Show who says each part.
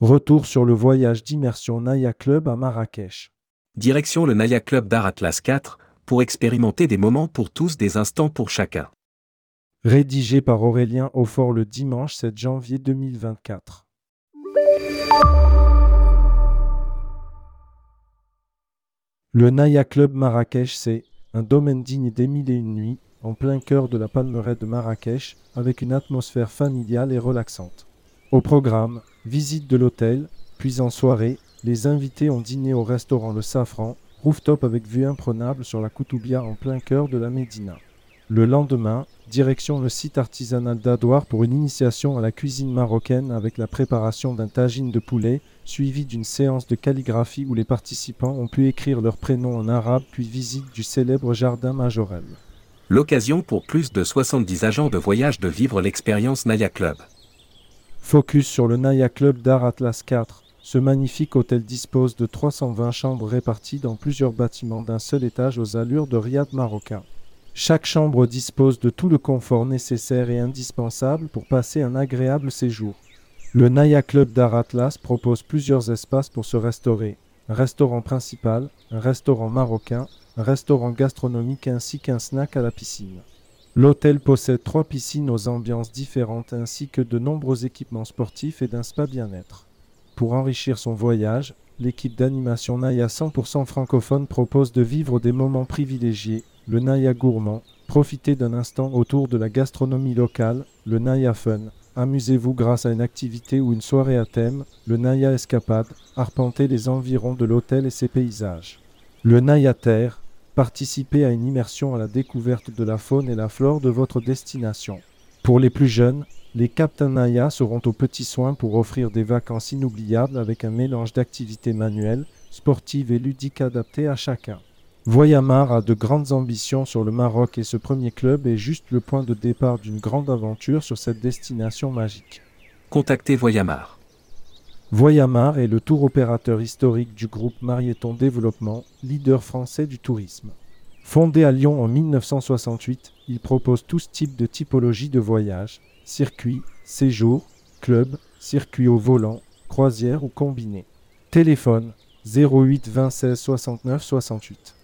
Speaker 1: Retour sur le voyage d'immersion Naya Club à Marrakech.
Speaker 2: Direction le Naya Club d'Art Atlas 4, pour expérimenter des moments pour tous, des instants pour chacun.
Speaker 1: Rédigé par Aurélien Aufort le dimanche 7 janvier 2024. Le Naya Club Marrakech, c'est un domaine digne des mille et une nuits, en plein cœur de la palmeraie de Marrakech, avec une atmosphère familiale et relaxante. Au programme, visite de l'hôtel, puis en soirée, les invités ont dîné au restaurant Le Safran, rooftop avec vue imprenable sur la Koutoubia en plein cœur de la Médina. Le lendemain, direction le site artisanal d'Adouar pour une initiation à la cuisine marocaine avec la préparation d'un tagine de poulet, suivi d'une séance de calligraphie où les participants ont pu écrire leurs prénoms en arabe puis visite du célèbre jardin Majorel.
Speaker 2: L'occasion pour plus de 70 agents de voyage de vivre l'expérience Naya Club.
Speaker 1: Focus sur le Naya Club d'Art Atlas 4. Ce magnifique hôtel dispose de 320 chambres réparties dans plusieurs bâtiments d'un seul étage aux allures de riad marocain. Chaque chambre dispose de tout le confort nécessaire et indispensable pour passer un agréable séjour. Le Naya Club d'Art Atlas propose plusieurs espaces pour se restaurer. Restaurant principal, un restaurant marocain, un restaurant gastronomique ainsi qu'un snack à la piscine. L'hôtel possède trois piscines aux ambiances différentes ainsi que de nombreux équipements sportifs et d'un spa bien-être. Pour enrichir son voyage, l'équipe d'animation Naya 100% francophone propose de vivre des moments privilégiés le Naya gourmand, profitez d'un instant autour de la gastronomie locale, le Naya fun, amusez-vous grâce à une activité ou une soirée à thème, le Naya escapade, arpentez les environs de l'hôtel et ses paysages. Le Naya terre, participez à une immersion à la découverte de la faune et la flore de votre destination. Pour les plus jeunes, les Captains Naya seront aux petits soins pour offrir des vacances inoubliables avec un mélange d'activités manuelles, sportives et ludiques adaptées à chacun. Voyamar a de grandes ambitions sur le Maroc et ce premier club est juste le point de départ d'une grande aventure sur cette destination magique.
Speaker 2: Contactez Voyamar.
Speaker 1: Voyamar est le tour opérateur historique du groupe Marieton Développement, leader français du tourisme. Fondé à Lyon en 1968, il propose tous types de typologies de voyage, circuits, séjours, clubs, circuits au volant, croisières ou combinés. Téléphone 08 26 69 68.